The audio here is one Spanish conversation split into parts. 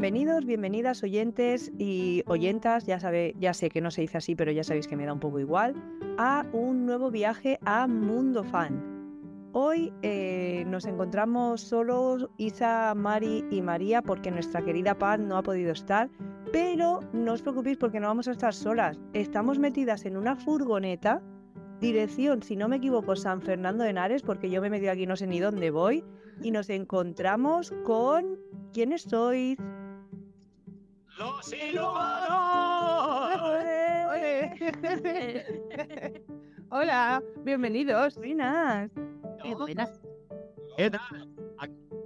Bienvenidos, bienvenidas oyentes y oyentas, ya, sabe, ya sé que no se dice así, pero ya sabéis que me da un poco igual, a un nuevo viaje a Mundo Fan. Hoy eh, nos encontramos solos Isa, Mari y María porque nuestra querida Paz no ha podido estar, pero no os preocupéis porque no vamos a estar solas. Estamos metidas en una furgoneta, dirección, si no me equivoco, San Fernando de Henares, porque yo me he metido aquí no sé ni dónde voy, y nos encontramos con... ¿Quiénes sois? ¡Los inhumanos! Hola, bienvenidos. Buenas. buenas. ¿Qué tal?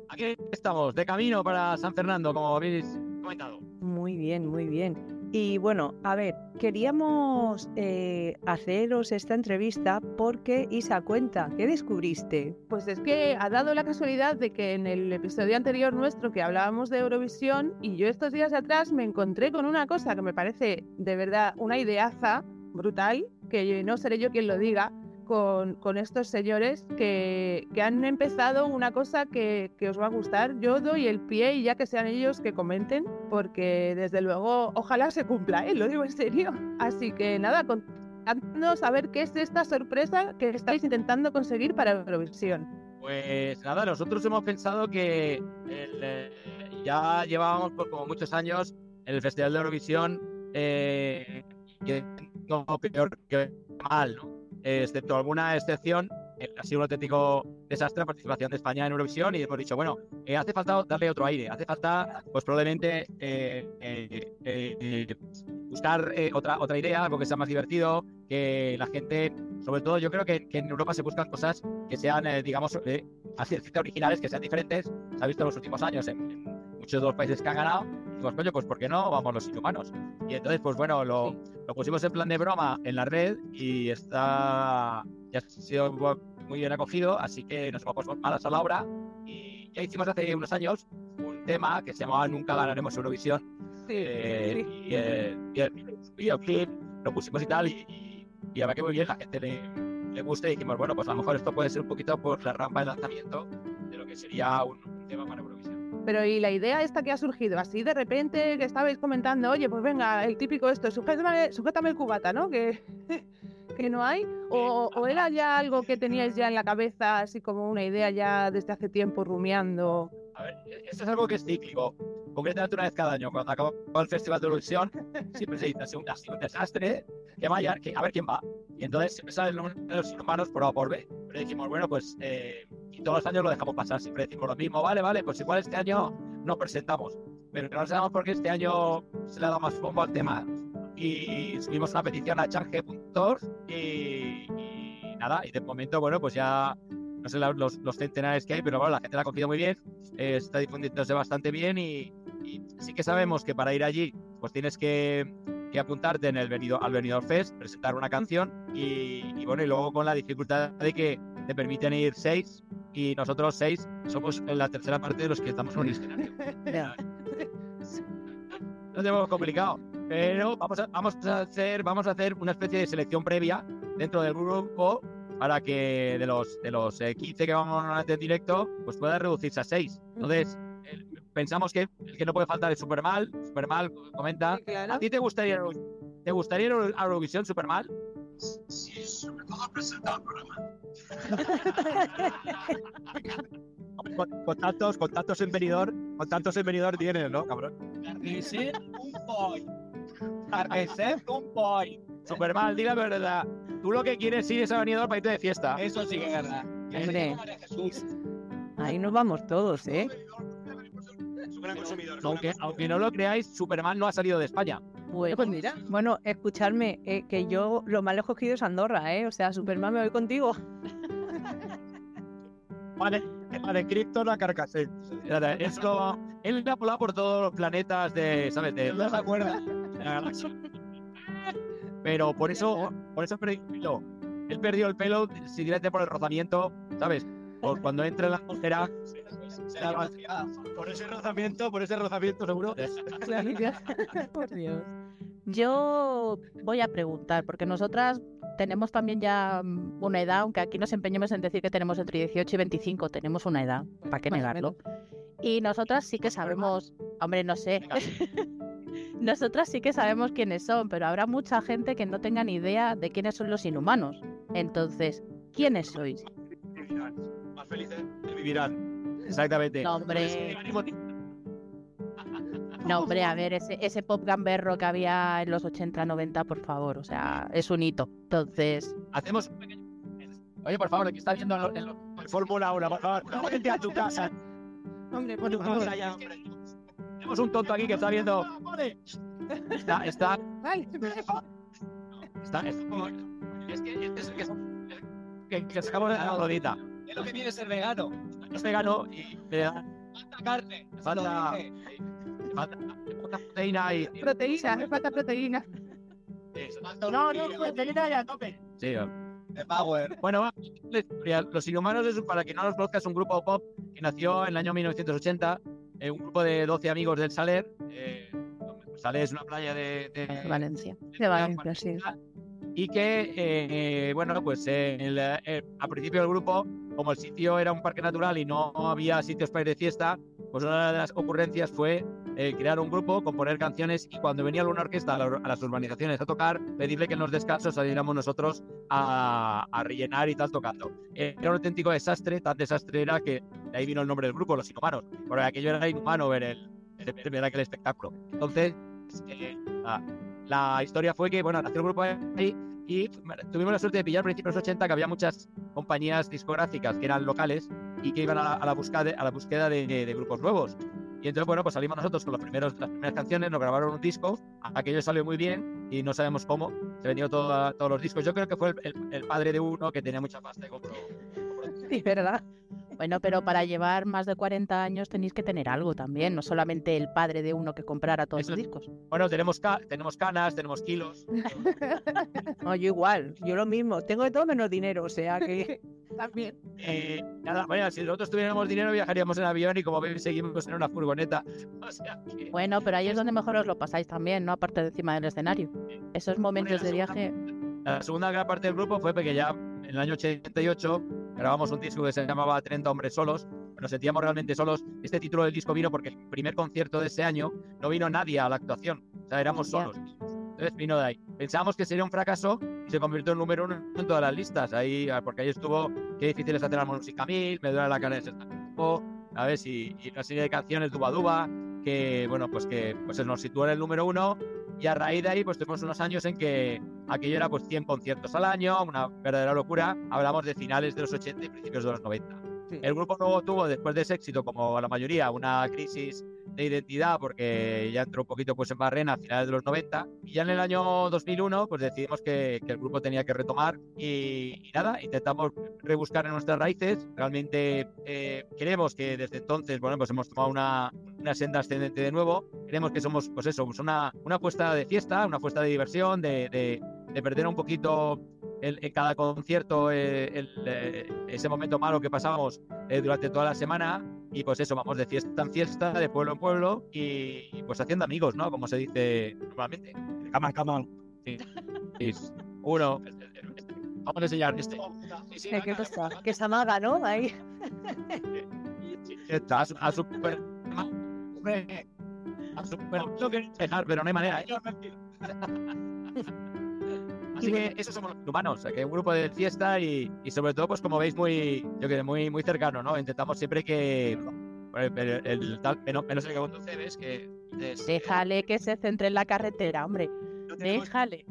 Aquí estamos, de camino para San Fernando, como habéis comentado. Muy bien, muy bien. Y bueno, a ver, queríamos eh, haceros esta entrevista porque Isa cuenta, ¿qué descubriste? Pues es que ha dado la casualidad de que en el episodio anterior nuestro que hablábamos de Eurovisión y yo estos días atrás me encontré con una cosa que me parece de verdad una ideaza brutal, que no seré yo quien lo diga, con, estos señores que, han empezado una cosa que, os va a gustar. Yo doy el pie y ya que sean ellos que comenten, porque desde luego ojalá se cumpla, ¿eh? lo digo en serio. Así que nada, contadnos a ver qué es esta sorpresa que estáis intentando conseguir para Eurovisión. Pues nada, nosotros hemos pensado que eh, ya llevábamos por como muchos años el Festival de Eurovisión eh, que no peor que mal, ¿no? Excepto alguna excepción, eh, ha sido un auténtico desastre la participación de España en Eurovisión y hemos dicho, bueno, eh, hace falta darle otro aire, hace falta, pues probablemente eh, buscar otra, otra idea, algo que sea más divertido, que la gente, sobre todo yo creo que, en Europa se buscan cosas que sean, digamos, así originales, que sean diferentes, se ha visto en los últimos años en, muchos de los países que han ganado, y coño, pues ¿por qué no? Vamos los inhumanos. Y entonces, pues bueno, lo, lo pusimos en plan de broma en la red y está ya ha sido muy bien acogido, así que nos vamos malas a la obra y ya hicimos hace unos años un tema que se llamaba Nunca ganaremos Eurovisión sí, eh, sí. y, eh, y, el videoclip lo pusimos y tal y, y, a ver que muy bien la gente le, le guste y dijimos, bueno, pues a lo mejor esto puede ser un poquito por la rampa de lanzamiento de lo que sería un, un tema para Eurovisión. Pero y la idea esta que ha surgido, así de repente que estabais comentando, oye, pues venga, el típico esto, sujétame, sujétame el cubata, ¿no? Que, que no hay. O, o, era ya algo que teníais ya en la cabeza, así como una idea ya desde hace tiempo rumiando? A ver, esto es algo que es cíclico. Concretamente una vez cada año, cuando acaba el Festival de Eurovisión, siempre se dice, un, un desastre, que vaya, que, a ver quién va. Y entonces siempre salen los humanos por A por B. Pero dijimos, bueno, pues eh, y todos los años lo dejamos pasar, siempre decimos lo mismo, vale, vale, pues igual este año no presentamos. Pero no sabemos por qué este año se le ha dado más bombo al tema. Y subimos una petición a change.org y, y nada, y de momento, bueno, pues ya no sé los, los, centenares que hay, pero bueno, la gente la ha cogido muy bien, eh, está difundiéndose bastante bien y, sí que sabemos que para ir allí, pues tienes que, que apuntarte en el venido, al Venidor Fest, presentar una canción y, y, bueno, y luego con la dificultad de que te permiten ir seis y nosotros seis somos la tercera parte de los que estamos en el escenario. no tenemos complicado, pero vamos a, vamos a hacer vamos a hacer una especie de selección previa dentro del grupo para que de los de los 15 que vamos a hacer directo, pues pueda reducirse a 6. Entonces, eh, pensamos que el que no puede faltar es Supermal. Supermal comenta, Sí, claro. ¿a ti te gustaría te gustaría Eurovisión Supermal? Sí, sobre todo presentar el programa. Con, con tantos, con tantos en venidor, con tantos en venidor tienes, ¿no, cabrón? Carnicer un boy. Carnicer un boy. Supermal, di la verdad. Tú lo que quieres ir es a venidor para irte de fiesta. Eso sí que es verdad. Hombre. Ahí nos vamos todos, ¿eh? Aunque, aunque no lo creáis, Superman no ha salido de España. Bueno, pues mira. Bueno, escuchadme, eh, que yo lo más lejos que he ido es Andorra, ¿eh? O sea, Superman, me voy contigo. Vale, de Krypton a Carcassonne. Es como, él ha volado por todos los planetas de, ¿sabes? De, No se acuerda. de la galaxia. Pero por eso, por eso perdió el pelo. Él perdió el pelo simplemente por el rozamiento, ¿sabes? Por cuando entra en la atmósfera, Será más- Por ese rozamiento, por ese rozamiento seguro. Por Dios. Yo voy a preguntar, porque nosotras tenemos también ya mm, una edad, aunque aquí nos empeñemos en decir que tenemos entre 18 y 25, tenemos una edad, ¿para qué negarlo? Y nosotras sí que sabemos, hombre, no sé, nosotras sí que sabemos quiénes son, pero habrá mucha gente que no tenga ni idea de quiénes son los inhumanos. Entonces, ¿quiénes sois? Vivirán. Más felices que vivirán. exactamente. No, hombre, no, hombre, a ver, ese, ese pop gamberro que había en los 80, 90, por favor, o sea, es un hito. Entonces, Hacemos un pequeño... Oye, por favor, el que está viendo en lo- en lo- En Fórmula 1, por favor. Vente a tu casa. Hombre, por favor. allá, hombre. Tenemos un tonto aquí que está viendo... Está, está, Vale. está, está Es que es el que, que, que sacamos de la rodita. Es lo que viene ser vegano. Es vegano y Falta carne. falta. Falta, falta proteína y... Proteína, me falta proteína. No, no, proteína ya tope. Sí, De Power. Bueno, va. Los Inhumanos, es, para quien no los conozca, es un grupo pop que nació en el año 1980. eh, un grupo de 12 amigos del Saler. Eh, Saler es una playa de, de- Valencia. De Valencia, sí. Y que, eh, bueno, pues eh, el, eh, al principio del grupo, como el sitio era un parque natural y no había sitios para ir de fiesta, pues una de las ocurrencias fue eh, crear un grupo, componer canciones y cuando venía alguna orquesta a, la- a las urbanizaciones a tocar, pedirle que en los descansos saliéramos nosotros a, a rellenar y tal tocando. Era un auténtico desastre, tan desastre era que de ahí vino el nombre del grupo, Los Inhumanos, porque aquello era inhumano ver, el, ver aquel espectáculo. Entonces, eh, la, la historia fue que, bueno, nació el grupo ahí y tuvimos la suerte de pillar a principios de los 80 que había muchas compañías discográficas que eran locales y que iban a la, a la búsqueda, de, a la búsqueda de, de- de grupos nuevos. Y entonces, bueno, pues salimos nosotros con los primeros, las primeras canciones, nos grabaron un disco, aquello salió muy bien y no sabemos cómo, se vendió todo- todos los discos. Yo creo que fue el, el- el padre de uno que tenía mucha pasta y compró. Sí, ¿verdad? Bueno, pero para llevar más de 40 años tenéis que tener algo también, no solamente el padre de uno que comprara todos Eso los discos. Bueno, tenemos, ca- tenemos canas, tenemos kilos. No, yo igual, yo lo mismo. Tengo de todo menos dinero, o sea que. También. Eh, nada, bueno, si nosotros tuviéramos dinero viajaríamos en avión y como veis seguimos en una furgoneta. O sea que... Bueno, pero ahí es donde mejor os lo pasáis también, ¿no? Aparte de encima del escenario. Esos momentos de viaje. La segunda gran parte del grupo fue porque ya en el año 88 grabamos un disco que se llamaba 30 hombres solos. Nos sentíamos realmente solos. Este título del disco vino porque el primer concierto de ese año no vino nadie a la actuación. O sea, éramos solos. Entonces vino de ahí. Pensábamos que sería un fracaso y se convirtió en número uno en todas las listas. Ahí, porque ahí estuvo Qué difícil es hacer la música mil, Me duele la cara de tiempo, ¿sabes? Y, y una serie de canciones, Duba Duba, que, bueno, pues que pues nos situó en el número uno y a raíz de ahí pues tuvimos unos años en que aquello era pues 100 conciertos al año, una verdadera locura. Hablamos de finales de los 80 y principios de los 90. El grupo luego tuvo, después de ese éxito, como la mayoría, una crisis de identidad porque ya entró un poquito pues en barrena a finales de los 90 y ya en el año 2001 pues decidimos que, que el grupo tenía que retomar y, y nada, intentamos rebuscar en nuestras raíces. Realmente eh, creemos que desde entonces, bueno, pues hemos tomado una, senda ascendente de nuevo. Creemos que somos, pues eso, pues una, una apuesta de fiesta, una apuesta de diversión, de perder un poquito el- en cada concierto eh, el, eh, ese momento malo que pasamos eh, durante toda la semana y pues eso, vamos de fiesta en fiesta, de pueblo en pueblo y, y, pues haciendo amigos, ¿no? Como se dice normalmente. Cama, cama. Sí. Sí. Uno. Vamos a enseñar este. Sí, sí, ¿Qué cosa? Que ¿no? Ahí. Está a su, a su super- a su super- lo que dejar, pero no hay manera. ¿eh? Así que esos somos los humanos, o sea, que un grupo de fiesta y, y sobre todo, pues como veis, muy, yo que muy, muy cercano, ¿no? Intentamos siempre que el, el- el tal, menos, menos el que conduce, que es- Déjale que se centre en la carretera, hombre. No tenemos, Déjale.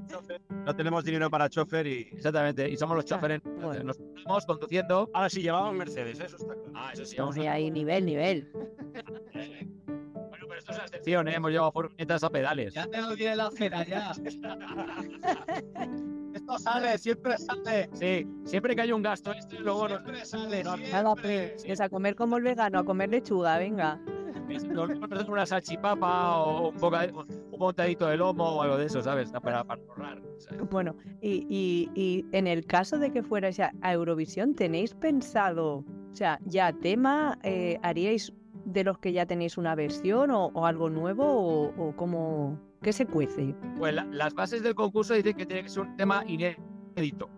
no tenemos dinero para chofer y. exactamente, y somos los choferes, bueno. nos estamos conduciendo. Ahora sí, llevamos Mercedes, eso está claro. Ah, eso sí, Hombre, ahí nivel, nivel. Atención, ¿eh? hemos llevado furgonetas a pedales. Ya te lo tiene la cena, ya. Esto sale, siempre sale. Sí, siempre que hay un gasto, este luego Siempre sale. No, siempre. Es a comer como el vegano, a comer lechuga, venga. una salchipapa o un, boca- un montadito de lomo o algo de eso, ¿sabes? Para, para ahorrar. ¿sabes? Bueno, y, y- y en el caso de que fuerais a a Eurovisión, ¿tenéis pensado, o sea, ya tema, eh, haríais de los que ya tenéis una versión o, o algo nuevo o, o cómo, qué se cuece? Pues la- las bases del concurso dicen que tiene que ser un tema inédito.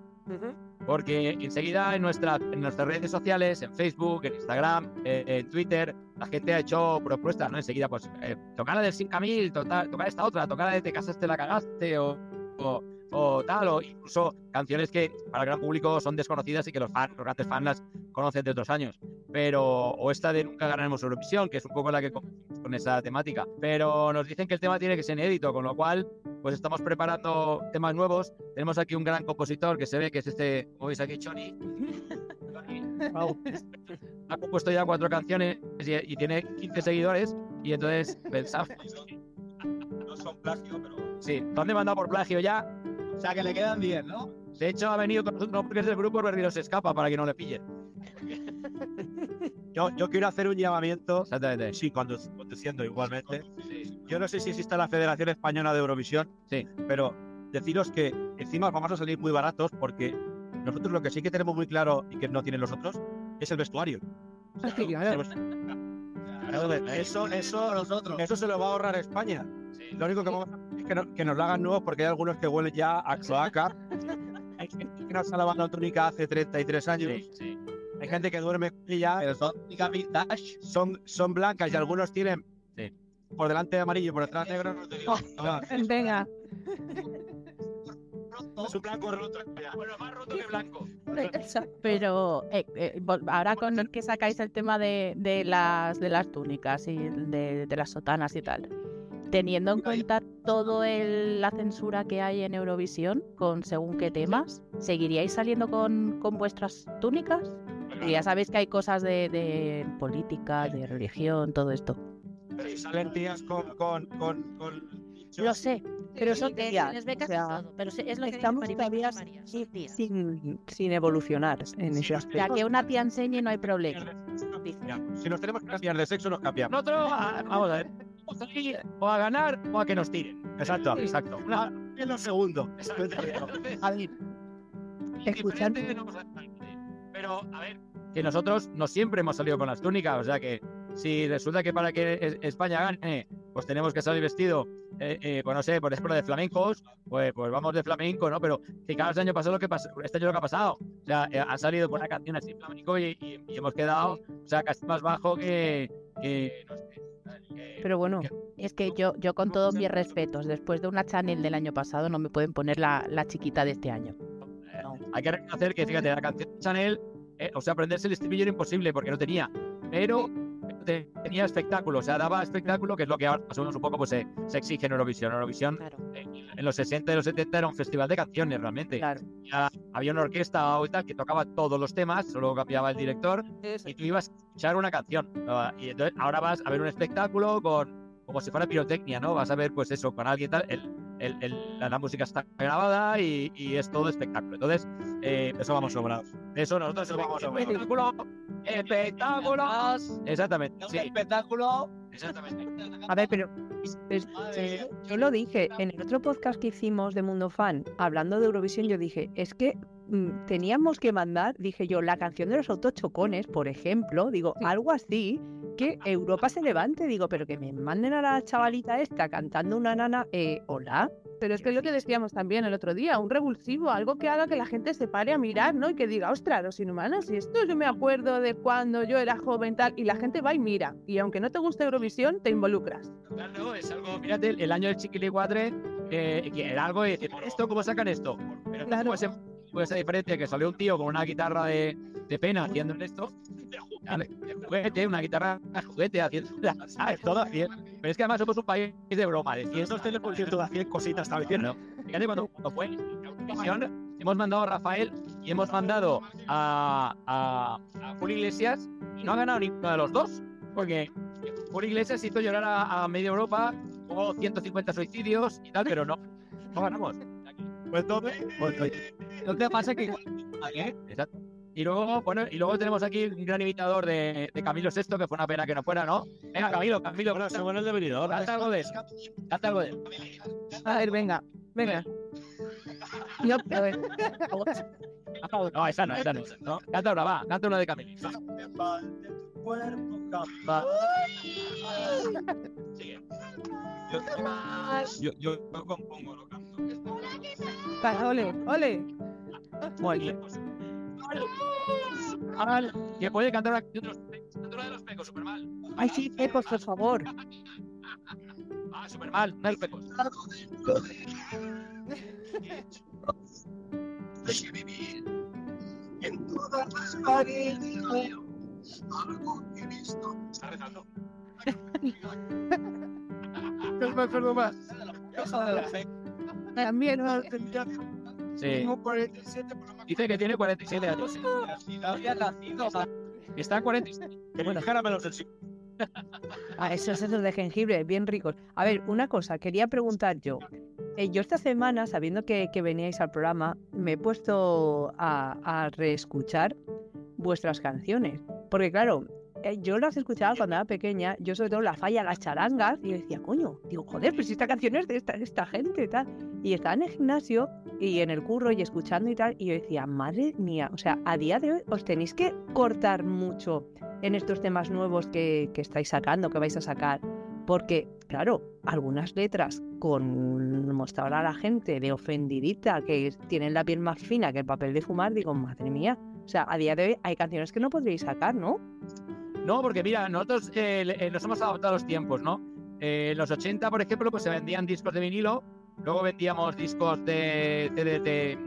Porque enseguida en, nuestra, en nuestras redes sociales, en Facebook, en Instagram, eh, en Twitter, la gente ha hecho propuestas, ¿no? Enseguida, pues, eh, tocar la del 5000, tocar, tocar esta otra, tocar la de Te casaste, la cagaste, o, o, o tal, o incluso canciones que para el gran público son desconocidas y que los fans, los grandes fans las conocen de otros años. Pero, o esta de Nunca ganaremos Eurovisión, que es un poco la que con esa temática. Pero nos dicen que el tema tiene que ser inédito, con lo cual, pues estamos preparando temas nuevos. Tenemos aquí un gran compositor que se ve que es este, como veis aquí, Choni. ha compuesto ya cuatro canciones y, y tiene 15 seguidores. Y entonces pensamos, No son plagio, pero. sí, ¿lo han demandado por plagio ya? O sea, que le quedan 10, ¿no? De hecho, ha venido con nosotros porque es del grupo, pero se escapa para que no le pillen. Yo, yo quiero hacer un llamamiento, Exactamente. sí, condu- conduciendo igualmente. Sí. Yo no sé si existe la Federación Española de Eurovisión, Sí. pero deciros que encima vamos a salir muy baratos porque nosotros lo que sí que tenemos muy claro y que no tienen los otros es el vestuario. Tenemos- Eso, eso, nosotros. eso se lo va a ahorrar España. Lo único que vamos a hacer es que, no- que nos lo hagan nuevos porque hay algunos que huelen ya a cloaca. Hay gente que no se ha lavado la túnica hace 33 años. Sí, sí. Hay gente que duerme con ella. Pero son vintage. son, son blancas y algunos tienen Sí. por delante amarillo y por detrás negro. Oh. Venga, Es un blanco roto. Bueno, más roto que blanco. Pero eh, eh, ahora con el que sacáis el tema de, de las de las túnicas y de, de las sotanas y tal, teniendo en cuenta todo el- la censura que hay en Eurovisión con según qué temas, ¿seguiríais saliendo con, con vuestras túnicas? Porque ya sabéis que hay cosas de, de política, de religión, todo esto. Salen tías con. con, con, con- Lo sé, pero son tías. les o sea, todo, pero es lo que estamos todavía sin, sin evolucionar en ese Ya aspecto. que una tía enseñe no hay problema. Si nos tenemos que cambiar de sexo, nos cambiamos. Nosotros, ah, vamos a ver, vamos a ir o a ganar o a que nos tiren. Exacto. Exacto. Una- En lo segundo. A ver, escuchando- Diferente no pasa nada. Pero, a ver, que nosotros no siempre hemos salido con las túnicas, o sea que si resulta que para que es- España gane, pues tenemos que salir vestido, eh, eh, pues no sé, por ejemplo, de flamencos, pues, pues vamos de flamenco, ¿no? Pero fijaos, el año pasado lo que pasó, este año lo que ha pasado, o sea, eh, ha salido por una canción así flamenco y, y- y hemos quedado, o sea, casi más bajo que, que no sé, que- Pero bueno, Es que yo, yo con todos mis respetos, después de una Chanel del año pasado, no me pueden poner la, la chiquita de este año. Hay que reconocer que, fíjate, la canción de Chanel, eh, o sea, aprenderse el estribillo era imposible porque no tenía, pero tenía espectáculo, o sea, daba espectáculo, que es lo que ahora más o menos un poco pues, se, se exige en Eurovisión. Eurovisión Claro. eh, en los 60 y los 70 era un festival de canciones realmente. claro. Ya había una orquesta o tal que tocaba todos los temas, solo cambiaba el director y tú ibas a escuchar una canción. ¿no? Y entonces ahora vas a ver un espectáculo con como si fuera pirotecnia, ¿no? Vas a ver, pues eso, con alguien tal, el, el- el- la, la música está grabada y, y es todo espectáculo. Entonces, eh, eso vamos sobrados. De eso nosotros vamos sobrados. Espectáculo, espectáculos. Exactamente, sí, espectáculo. exactamente. A ver, pero es- Madre yo lo dije en el otro podcast que hicimos de Mundo Fan, hablando de Eurovisión, yo dije, es que mm, teníamos que mandar, dije yo, la canción de los autochocones, por ejemplo, digo, algo así, que Europa se levante, digo, pero que me manden a la chavalita esta cantando una nana, eh, hola. pero es que es lo que decíamos también el otro día, un revulsivo, algo que haga que la gente se pare a mirar, ¿no? Y que diga, ostras, los inhumanos, y esto yo me acuerdo de cuando yo era joven tal, y la gente va y mira, y aunque no te guste Eurovisión, te involucras. Claro, es algo, fíjate, el año del Chiquilicuatre, eh, que era algo de decir, ¿esto cómo sacan esto? Pero Claro. puede ser, puede ser diferente que salió un tío con una guitarra de, de pena haciendo esto, juguete, una guitarra juguete haciendo, ¿sabes? Todo. Pero es que además somos un país de broma, de fiestas. Estos tenemos cierto de 100 cositas también. Claro. Fíjate cuando, cuando fue Eurovisión, hemos mandado a Rafael y hemos mandado a, a, a Julio Iglesias y no ha ganado ninguno de los dos, porque Julio Iglesias hizo llorar a, a media Europa, hubo 150 suicidios y tal, pero no, no ganamos. Pues entonces, Pues, oye, Lo que pasa es que... ¿eh? Exacto. Y luego, bueno, y luego tenemos aquí un gran imitador de, de Camilo VI, que fue una pena que no fuera, ¿no? Venga, Camilo, Camilo, bueno, según el devenidor. canta algo de eso. Canta algo de eso. A ver, venga, venga. Yo, a ver. No, esa no, esa no. ¿no? Canta una, va, canta una de Camilo. Va. Sigue. Yo, yo, yo compongo, lo canto. Va, ole, ole. Muy bien. Ah, Que puede cantar una canción de los pecos. De los pecos, super mal. Ay, sí, Pecos, por favor. Ah, super mal, de los pecos. Deje vivir en todas las paredes algo que he visto. Está rezando. Perdón, perdón, más. También, ¿no? Sí. Tengo 47 por la Dice que tiene 47 años. había nacido. Está en 47. Bueno, caramelos del siglo. Ah, esos esos de jengibre, bien ricos. A ver, una cosa, quería preguntar yo. Eh, yo esta semana, sabiendo que, que veníais al programa, me he puesto a, a reescuchar vuestras canciones. Porque claro, eh, yo las escuchaba cuando era pequeña, yo sobre todo la falla, las charangas, y yo decía, coño, digo, joder, pero si esta canción es de esta, de esta gente y tal. Y estaba en el gimnasio y en el curro y escuchando y tal, y yo decía, madre mía, o sea, a día de hoy os tenéis que cortar mucho en estos temas nuevos que, que estáis sacando, que vais a sacar. Porque, claro, algunas letras con mostrar a la gente de ofendidita, que tienen la piel más fina que el papel de fumar, digo, madre mía. O sea, a día de hoy hay canciones que no podréis sacar, ¿no? No, porque mira, nosotros eh, eh, nos hemos adaptado a los tiempos, ¿no? Eh, en los 80, por ejemplo, pues se vendían discos de vinilo, luego vendíamos discos de, de, de-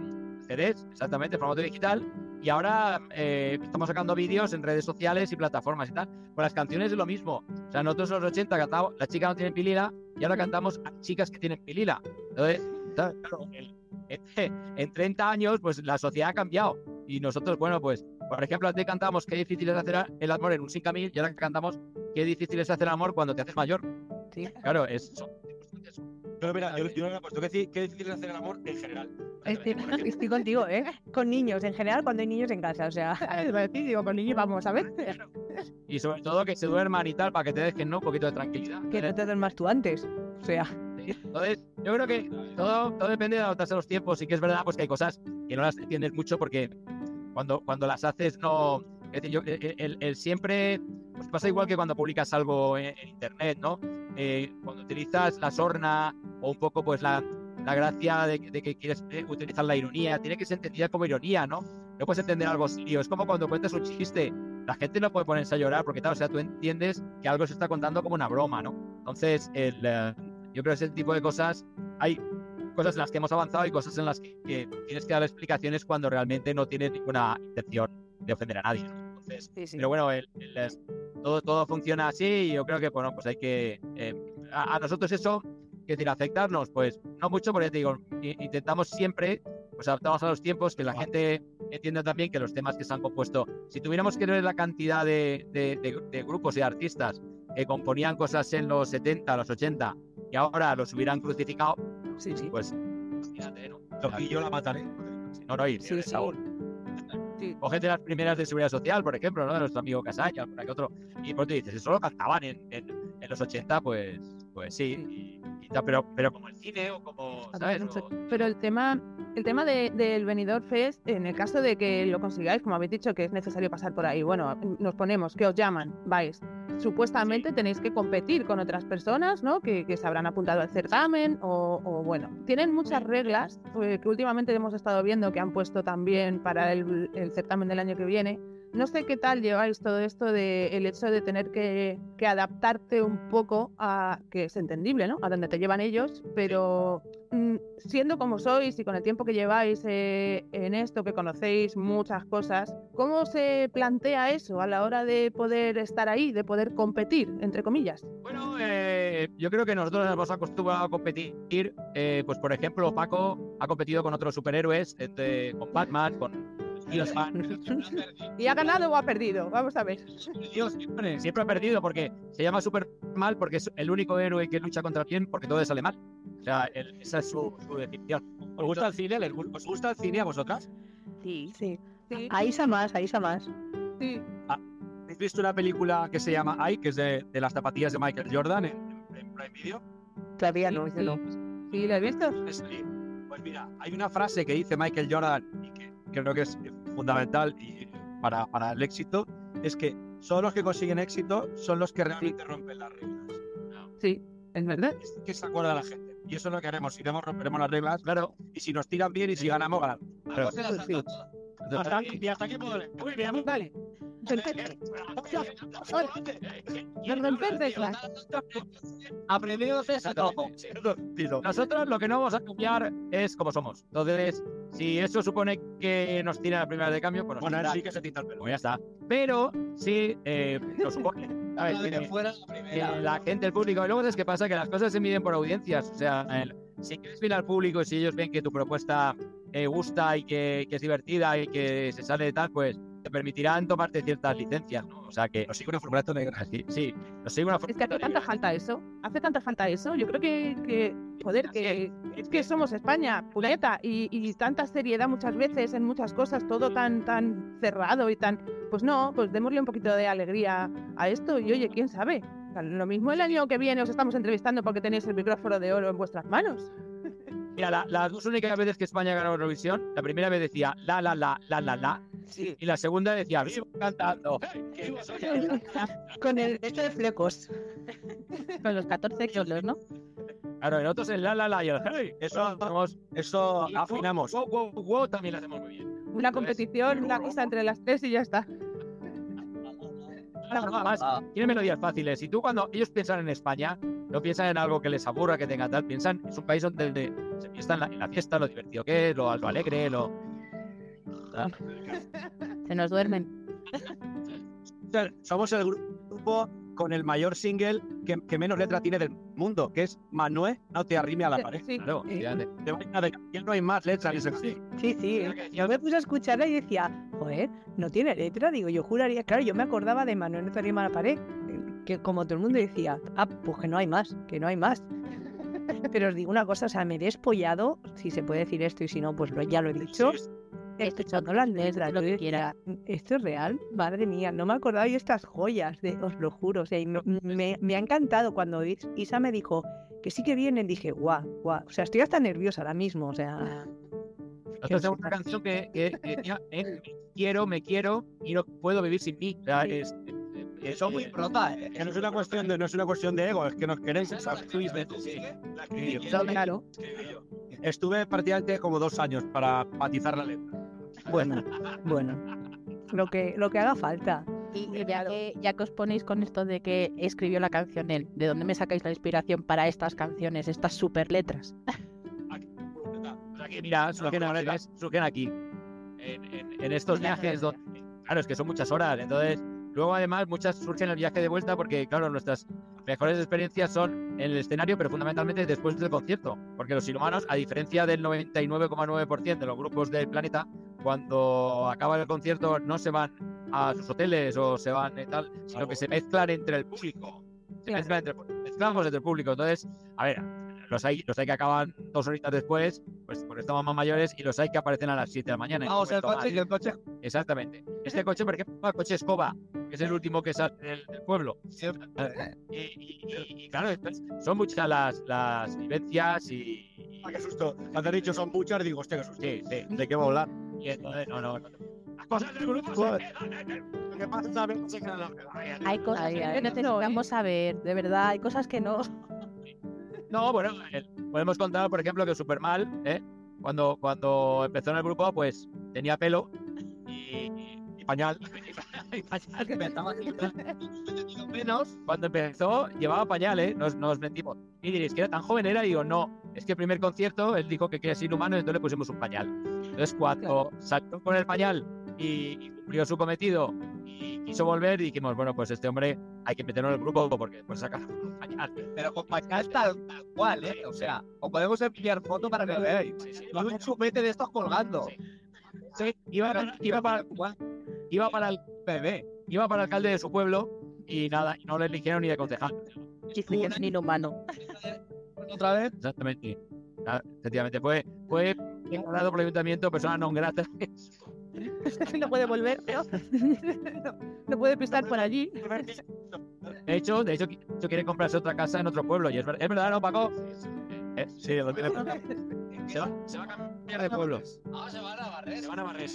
CDs, exactamente, formato digital, y ahora eh, estamos sacando vídeos en redes sociales y plataformas y tal. Con las canciones es lo mismo. O sea, nosotros en los 80 cantábamos Las chicas no tienen pilila y ahora cantamos a chicas que tienen pilila. Entonces, claro, en, en 30 años, pues la sociedad ha cambiado. Y nosotros, bueno, pues, por ejemplo, antes cantamos qué difícil es hacer el amor en un 5000 y ahora cantamos qué difícil es hacer el amor cuando te haces mayor. Sí. Claro, es. son- Pero mira, yo, yo no me he puesto. ¿Qué, qué difícil es hacer el amor en general? Estoy, estoy contigo, ¿eh? Con niños, en general, cuando hay niños en casa, o sea. Digo, con niños vamos a ver. Y sobre todo que se duerman y tal para que te dejen, ¿no? Un poquito de tranquilidad. Que no te duermas tú antes. O sea, Entonces, yo creo que todo, todo depende de adaptarse a los tiempos. Y que es verdad pues, que hay cosas que no las entiendes mucho porque cuando, cuando las haces no... Es decir, yo, el, el- el siempre... Pues pasa igual que cuando publicas algo en, en internet, ¿no? Eh, cuando utilizas la sorna o un poco pues la, la gracia de, que- de que quieres eh, utilizar la ironía, tiene que ser entendida como ironía, ¿no? No puedes entender algo serio. Es como cuando cuentas un chiste. La gente no puede ponerse a llorar porque, claro, o sea, tú entiendes que algo se está contando como una broma, ¿no? Entonces, el, eh, yo creo que ese tipo de cosas, hay cosas en las que hemos avanzado y cosas en las que, que tienes que dar explicaciones cuando realmente no tienes ninguna intención de ofender a nadie. ¿no? Entonces, sí, sí. pero bueno, el- el, eh, todo, todo funciona así y yo creo que, bueno, pues hay que... eh, a, a nosotros eso, es decir, afectarnos, pues no mucho, porque te digo, intentamos siempre, pues adaptarnos a los tiempos, que la gente entienda también que los temas que se han compuesto, si tuviéramos que ver la cantidad de, de- de- de grupos y artistas que componían cosas en los 70, los 80, y ahora los hubieran crucificado, Sí, sí. pues imagínate, yo la mataré. No, no, y Sí, sí. Sí. Cógete las primeras de seguridad social, por ejemplo, ¿no? De nuestro amigo Casaña, por aquí otro. Y pues te dices, si solo cantaban en, en, en los 80, pues, pues sí. y- y pero, pero como el cine o como, Pero el tema, el tema de- del Benidorm Fest, en el caso de que lo consigáis, como habéis dicho, que es necesario pasar por ahí, bueno, nos ponemos, que os llaman, vais. Supuestamente tenéis que competir con otras personas, ¿no? Que, que se habrán apuntado al certamen o, o, bueno, tienen muchas reglas eh, que últimamente hemos estado viendo que han puesto también para el, el certamen del año que viene. No sé qué tal lleváis todo esto de el hecho de tener que, que adaptarte un poco a que es entendible, ¿no? A donde te llevan ellos, pero mm, siendo como sois y con el tiempo que lleváis eh, en esto, que conocéis muchas cosas, ¿cómo se plantea eso a la hora de poder estar ahí, de poder competir, entre comillas? Bueno, eh, yo creo que nosotros nos hemos acostumbrado a competir. eh, pues, por ejemplo, Paco ha competido con otros superhéroes, entre- con Batman, con Fans. ¿Y ha ganado o ha perdido? Vamos a ver. Dios, siempre, siempre ha perdido porque se llama super mal porque es el único héroe que lucha contra quién porque todo le sale mal. O sea, él- esa es su, su definición. ¿Os gusta el cine? ¿Les gu- ¿Os gusta el cine a vosotras? Sí. Sí. Sí, Ahí sa más, ahí sa más. sí. ¿Habéis visto una película que se llama Ai, que es de, de las zapatillas de Michael Jordan en, en Prime Video? Todavía no, yo no. Sí, ¿lo he visto? Es- Pues mira, hay una frase que dice Michael Jordan creo que es fundamental y para, para el éxito, es que solo los que consiguen éxito son los que realmente rompen las reglas. Sí, es verdad. Es que se acuerda la gente. Y eso es lo que haremos. Si iremos, romperemos las reglas, claro. Y si nos tiran bien y si ganamos, ganamos. Claro. Hasta aquí, y hasta aquí puedo leer. Muy bien, Vale. Aprendidos es todo. Nosotros lo que no vamos a cambiar es como somos. Entonces, si eso supone que nos tiran a primera de cambio, pues nos Bueno, sí que se tinta el pelo. Pues ya está. Pero si eh, lo supone, ¿sabes? de Que- fuera la primera. la gente, el público. Y luego es que pasa que las cosas se miden por audiencias. O sea, el- si quieres bien al público y si ellos ven que tu propuesta eh, gusta y que, que es divertida y que se sale de tal, pues te permitirán tomarte ciertas licencias, ¿no? O sea que. Nos sigue una formulato negra. Sí, sí, nos sigue una Es que hace tanta falta eso. Hace tanta falta eso. Yo creo que, que joder, que es que somos España, puñeta, y, y tanta seriedad muchas veces en muchas cosas, todo tan, tan cerrado y tan. Pues no, pues démosle un poquito de alegría a esto y oye, quién sabe. Lo mismo el año que viene os estamos entrevistando porque tenéis el micrófono de oro en vuestras manos. Mira, la- las dos únicas veces que España ganó Eurovisión, la primera vez decía la, la, la, la, la, la. Y la segunda decía viva cantando. Con el este de flecos. Con los 14 kilos, ¿no? Claro, en otros el la, la, la y el hey. Eso, Hacemos- eso afinamos. Wow, wow, wow, wow, también lo hacemos muy bien. Una competición, una cosa entre las tres y ya está. Ahora, nada más, tiene melodías fáciles. Y tú cuando ellos piensan en España, no piensan en algo que les aburra, que tenga tal, piensan, es un país donde se piensa en la, en la fiesta, lo divertido que es, lo, lo alegre, lo... Ah, Se nos duermen. Somos el grupo con el mayor single que, que menos letra tiene del mundo, que es Manuel, no te arrime a la pared. Sí. Claro. De vaina de- Ya no hay más letras sí. Sí, sí. Yo me puse a escucharla y decía, joder, no tiene letra. Digo, yo juraría, claro, yo me acordaba de Manuel no te arrima a la pared, que como todo el mundo decía, ah, pues que no hay más, que no hay más. Pero os digo una cosa, o sea, me he despollado, si se puede decir esto y si no, pues lo, ya lo he dicho, escuchando las letras. lo yo que decía, quieras. ¿Esto es real? Madre mía, no me acordaba yo estas joyas, de, os lo juro. O sea, y me, me- me ha encantado cuando Is- Isa me dijo que sí que vienen, dije, guau, guau. O sea, estoy hasta nerviosa ahora mismo, o sea... Nosotros tenemos una canción que, que, que decía, eh, me quiero, me quiero y no puedo vivir sin mí. O sea, es, es- Son muy es- prota, ¿eh? Que no es una cuestión de, no es una cuestión de ego, es que nos queréis. La escribí yo. Claro. Estuve prácticamente como dos años para matizar la letra. Bueno, bueno. Lo que, lo que haga falta. Y y ya que, ya que os ponéis con esto de que escribió la canción él, ¿de dónde me sacáis la inspiración para estas canciones, estas super letras? Que mira, surgen, ¿ves? surgen aquí, en, en- en estos viajes donde, claro, es que son muchas horas, entonces, luego además muchas surgen en el viaje de vuelta porque, claro, nuestras mejores experiencias son en el escenario, pero fundamentalmente después del concierto, porque los inhumanos, a diferencia del 99,9% de los grupos del planeta, cuando acaba el concierto no se van a sus hoteles o se van y tal, sino que se mezclan entre el público. Se Claro. mezclan entre, mezclamos entre el público. Entonces, a ver, los hay, los hay que acaban dos horitas después, pues porque estamos más mayores, y los hay que aparecen a las 7 de la mañana. Vamos, el coche, que el coche. Exactamente. Este coche, por ejemplo, el coche escoba, que es el último que sale del, del pueblo. Y, y- y- y claro, son muchas las, las vivencias y, y- Ah, qué susto. Cuando has dicho son muchas, digo, hostia, qué susto. sí, sí. ¿De qué va a hablar? Entonces, no, no, no. Las cosas del grupo se quedan. ¿Qué pasa? Sé qué era. Hay cosas Ay, que ay. necesitamos saber, de verdad, hay cosas que no. No, bueno, podemos contar, por ejemplo, que Supermal, ¿eh? cuando, cuando empezó en el grupo, pues tenía pelo y, y pañal. y pañal. Que me estaba menos, cuando empezó, llevaba pañal, ¿eh? Nos, nos mentimos. Y diréis, ¿que era tan joven era? Y digo, no, es que el primer concierto él dijo que quería ser humano y entonces le pusimos un pañal. Entonces, cuando saltó con el pañal y, y cumplió su cometido y quiso volver, dijimos, bueno, pues este hombre hay que meterlo en el grupo porque pues sacar un pañal. Pero con pañal tal, tal cual, ¿eh? O sea, os podemos enviar foto para que lo veáis. Con un chupete de estos colgando. Sí, iba, iba para iba para el bebé, iba para el alcalde de su pueblo y nada, y no le eligieron ni de concejal. Dice que es inhumano. Otra vez, exactamente. Ah, Efectivamente, fue, fue declarado por el ayuntamiento persona non grata. no puede volver, ¿no? no, no puede pisar por allí. De hecho, de hecho, quiere comprarse otra casa en otro pueblo. Y es, ver- es verdad, ¿no, Paco? Eh, sí, lo tiene. Se va, se va a cambiar de pueblo. Ah, se van a barrer. Se van a barrer.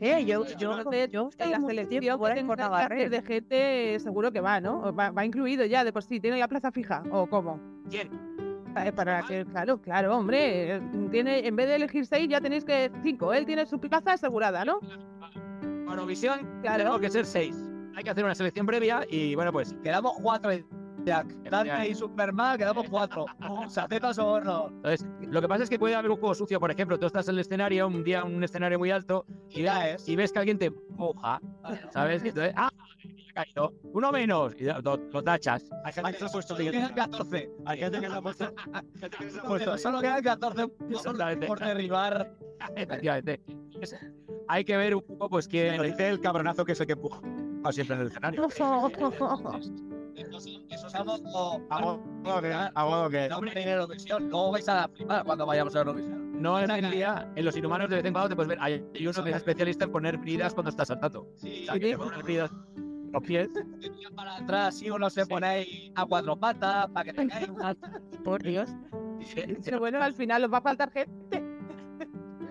Eh, yo, yo, Entonces, yo en la selección por Navarrete. de gente seguro que va, ¿no? Va, va incluido ya de por sí, tiene ya plaza fija, ¿o cómo? ¿Quién? Eh, Para que, claro, claro, hombre, eh, tiene, en vez de elegir seis ya tenéis que cinco, él tiene su plaza asegurada, ¿no? Para Eurovisión, Claro. tengo que ser seis. Hay que hacer una selección previa y bueno, pues Quedamos cuatro en Jack. Dante y Superman, quedamos cuatro. Se hace paso horno. Entonces, lo que pasa es que puede haber un juego sucio, por ejemplo, tú estás en el escenario, un día un escenario muy alto, y, Ya es. y ves que alguien te empuja, ¿sabes? Entonces, ¡ah! Ya caído. Uno menos, y lo, lo tachas. Hay gente que se ha puesto quedan 14. Hay gente que se ha puesto. puesto. Solo quedan 14 Absolutamente. por derribar. Efectivamente. Es- Hay que ver un poco, pues, Lo quién. dice el cabronazo que es el que empuja siempre en el escenario. Eso estamos como. A modo que, a modo que. No, Eurovisión. Luego vais a flipar cuando vayamos a Eurovisión. No en el día, en los inhumanos de vez en cuando te puedes ver. Hay, hay uno que es especialista en poner bridas cuando estás saltando. Sí, O que los pies. para atrás, si uno se pone ahí a cuatro patas para que tengáis una. Por Dios. Pero bueno, al final os va a faltar gente.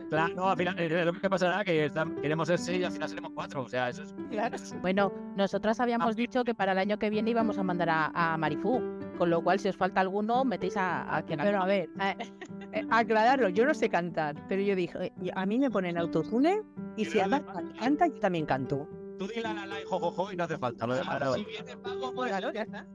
Claro, no, al final, eh, lo que pasará que están- queremos ser seis y al final seremos cuatro. O sea, eso es. Claro. Bueno, nosotras habíamos dicho que para el año que viene íbamos a mandar a, a Marifú. Con lo cual, si os falta alguno, metéis a, a quien Pero a ver, eh, eh, aclararlo, yo no sé cantar, pero yo dije, a mí me ponen autotune y si Ana canta, yo también canto. Tú di la la la y jojojo y no hace falta. Lo demás. Si viene Paco, pues. Claro, ya está.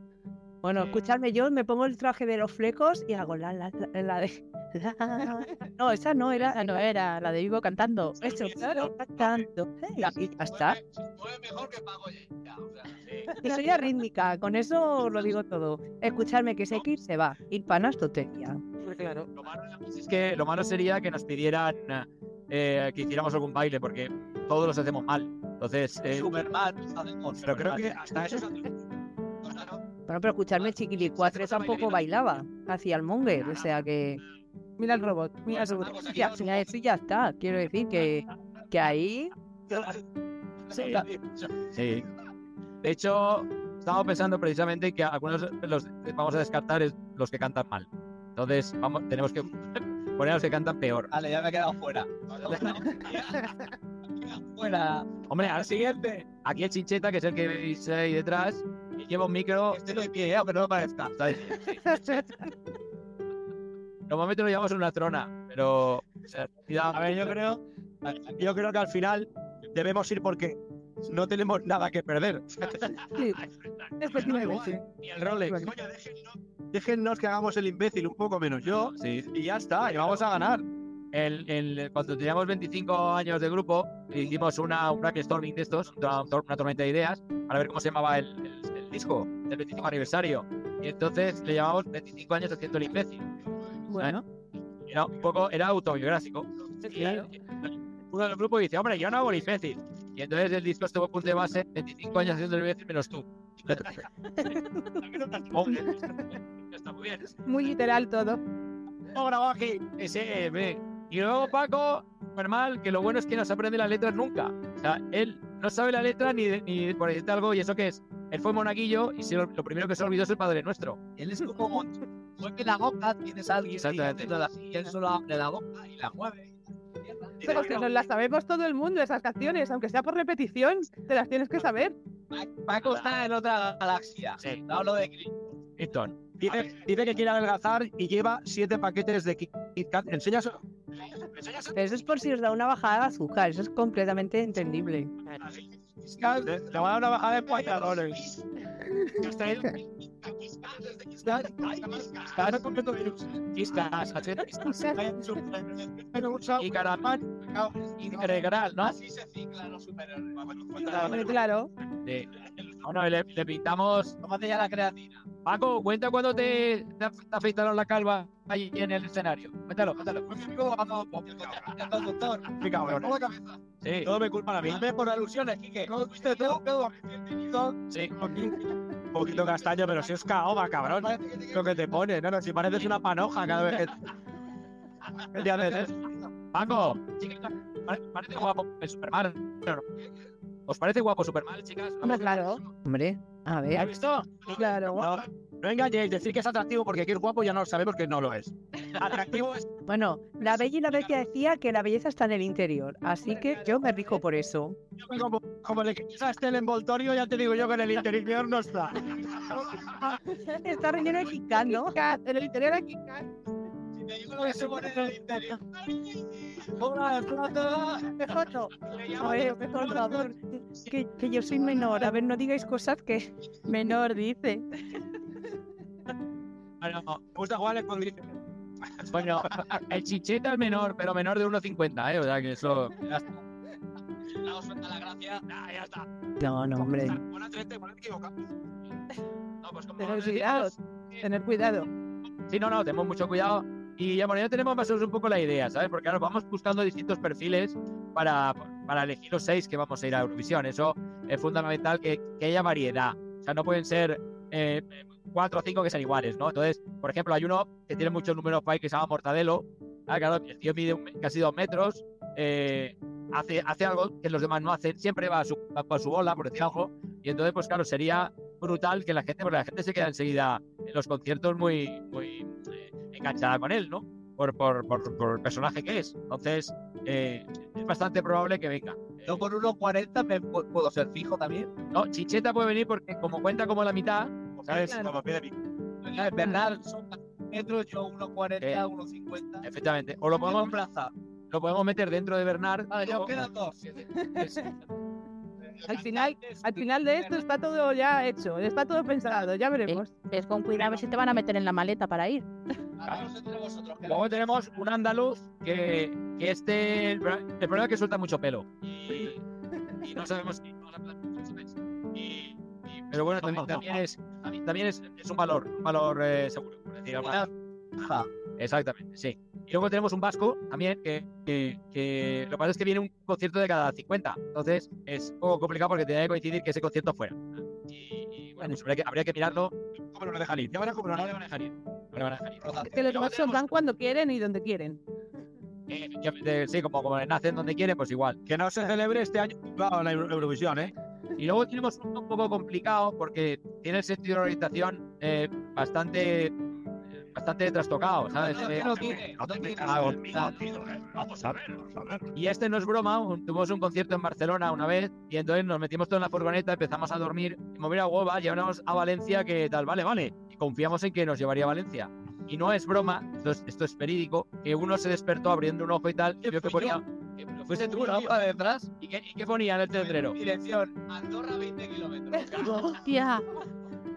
Bueno, escuchadme, yo me pongo el traje de los flecos y hago la, la, la, la de... la- No, esa no era... No era la de Vivo cantando. Eso, claro, cantando. Y ya está. Mejor que Paco ya. O sea, sí. Y soy rítmica, con eso os lo digo todo. Escuchadme que sé que ir se va. Ir panas tontería. Claro. Lo malo, es que lo malo sería que nos pidieran eh, que hiciéramos algún baile, porque todos los hacemos mal. Entonces, eh, Superman. Pero creo que hasta eso. Bueno, pero escuchadme, Chiquilicuatre tampoco bailaba. Hacía el monger, o sea que... Mira el robot, mira el robot. Y al final eso ya está. Quiero decir que, que ahí... sí, sí. De hecho, estamos pensando precisamente que algunos los vamos a descartar es los que cantan mal. Entonces, vamos, tenemos que poner a los que cantan peor. Vale, ya me he quedado fuera. fuera. Hombre, al siguiente, aquí el Chincheta, que es el que veis ahí detrás, y lleva un micro. Estoy de pie, aunque no lo parezca. ¿sabes? Normalmente lo llevamos en una trona, pero. o sea. A ver, yo creo, yo creo que al final debemos ir porque no tenemos nada que perder. Efectivamente. Ni el Rolex. Coño, déjennos, déjennos que hagamos el imbécil un poco menos yo Sí. y ya está, y vamos a ganar. El, el- cuando teníamos 25 años de grupo, hicimos una, un brainstorming de estos, una, una tormenta de ideas, para ver cómo se llamaba el, el- el disco del 25 aniversario. Y entonces le llamamos 25 años haciendo el imbécil. Bueno, Era un poco, era autobiográfico. claro. Uno del grupo dice, hombre, yo no hago el imbécil. Y entonces el disco estuvo punto de base, 25 años haciendo el imbécil menos tú. Está muy bien. Muy literal todo. Hemos grabado aquí ese B. Y luego Paco, normal, que lo bueno es que no se aprende las letras nunca. O sea, él no sabe la letra ni, ni por decirte algo, y eso que es. Él fue monaguillo y se lo, lo primero que se olvidó es el Padre Nuestro. Él es como mueve la boca, tienes a alguien Exactamente. y él solo abre la boca y la mueve. Pero que nos las sabemos todo el mundo, esas canciones, aunque sea por repetición, te las tienes que saber. Paco está en otra galaxia. Sí. No hablo de Chris. Dice, dice que quiere adelgazar y lleva siete paquetes de Kit Kat. ¿Enseñas? Pero eso es por si os da una bajada de azúcar. Eso es completamente entendible. Le, va a dar una bajada de pantalones. Y Caramán integral, ¿no? Así se ciclan los superhéroes. Claro. Bueno, le, le pintamos Tómate ya la creatina. Paco, cuenta cuando te, te af- te afeitaron la calva ahí en el escenario. Cuéntalo, cuéntalo. El conductor. Qué cabrón. la cabeza. Sí, Todo me culpa a mí. Dame por alusiones, Quique. ¿Cómo fuiste tú? sí. Un poquito castaño, pero si es caoba, cabrón. Lo que te pone, no, no, si pareces una panoja cada vez que. ¿Qué te haces? Paco, parece guapo el Superman. Pero no. ¿Os parece guapo Superman, chicas? Hombre, claro. Hombre, a ¿Has ver. visto? Claro. No, no engañéis, decir que es atractivo porque que es guapo ya no lo sabemos que no lo es. Atractivo es. Bueno, la bella y la bestia decía que la belleza está en el interior, así que yo me rijo por eso. Como, como le quitas el envoltorio, ya te digo yo que en el interior no está. Está relleno de Kit ¿no? En el interior aquí. Lo que se pone en el interior. A favor, que, que yo soy menor. A ver, no digáis cosas que menor dice. Bueno, me gusta jugar con Bueno, el chicheta es menor, pero menor de 1,50, ¿eh? O sea que eso. Ya está. Damos suelta la gracia. Ah, ya está. No, no, hombre. Buena 30, buena equivocado. No, pues como Tener cuidado. Tener cuidado. Sí, no, no, tenemos mucho cuidado. Y ya, bueno, tenemos más o menos un poco la idea, ¿sabes? Porque ahora vamos buscando distintos perfiles para, para elegir los seis que vamos a ir a Eurovisión. Eso es fundamental que, que haya variedad. O sea, no pueden ser eh, cuatro o cinco que sean iguales, ¿no? Entonces, por ejemplo, hay uno que tiene muchos números para que se llama Mortadelo. Ah, claro, el tío mide un- casi dos metros. eh, hace, hace algo que los demás no hacen. Siempre va a su, bola, por decir algo. Y entonces, pues claro, sería brutal que la gente, porque la gente se queda enseguida en los conciertos muy, muy enganchada con él, ¿no? Por, por, por, por el personaje que es. Entonces, eh, es bastante probable que venga. Yo por 1.40 me pu- puedo ser fijo también. No, Chicheta puede venir porque como cuenta como la mitad, ¿sabes? Claro. Como pide mi. Es verdad, son metros, yo 1.40, Eh. 1.50. Efectivamente. O lo podemos, plaza. lo podemos meter dentro de Bernard. Vale, ya os quedan dos. Al final, al final de esto está todo ya hecho, está todo pensado, ya veremos. Ves con cuidado a ver si te van a meter en la maleta para ir. Luego tenemos un andaluz que, que este. El pro- el problema es que suelta mucho pelo. Y, y no sabemos pero bueno, también, también es, también es, es un valor, un valor eh, seguro, por decir algo. Ja. Exactamente, sí. Y luego tenemos un vasco también que, que, que lo que pasa es que viene un concierto de cada 50. Entonces es un poco complicado porque tenía que coincidir que ese concierto fuera. Y, y, bueno, pues habría que, habría que mirarlo. ¿Cómo no le dejan ir? Ya verás cómo no le van a dejar ir. No le van a dejar ir. Es que los machos tenemos- van cuando quieren y donde quieren. Eh, sí, como, como nacen donde quieren, pues igual. Que no se celebre este año claro, la Euro- Eurovisión, ¿eh? Y luego tenemos uno un poco complicado porque tiene el sentido de orientación eh, bastante bastante trastocado, ¿sabes? No, Eh, no tiene. No tiene. Vamos a ver, vamos a ver. y este no es broma, un- tuvimos un concierto en Barcelona una vez y entonces nos metimos todos en la furgoneta, empezamos a dormir, y mover a hueva, llevamos a Valencia que tal, vale, vale, y confiamos en que nos llevaría a Valencia. Y no es broma, esto es, esto es verídico, que uno se despertó abriendo un ojo y tal, y vio que ponía... que fuiste tú, ¿no? Para detrás. ¿Y qué, y qué ponía en el tendrero? Dirección. Andorra 20 kilómetros. Hostia.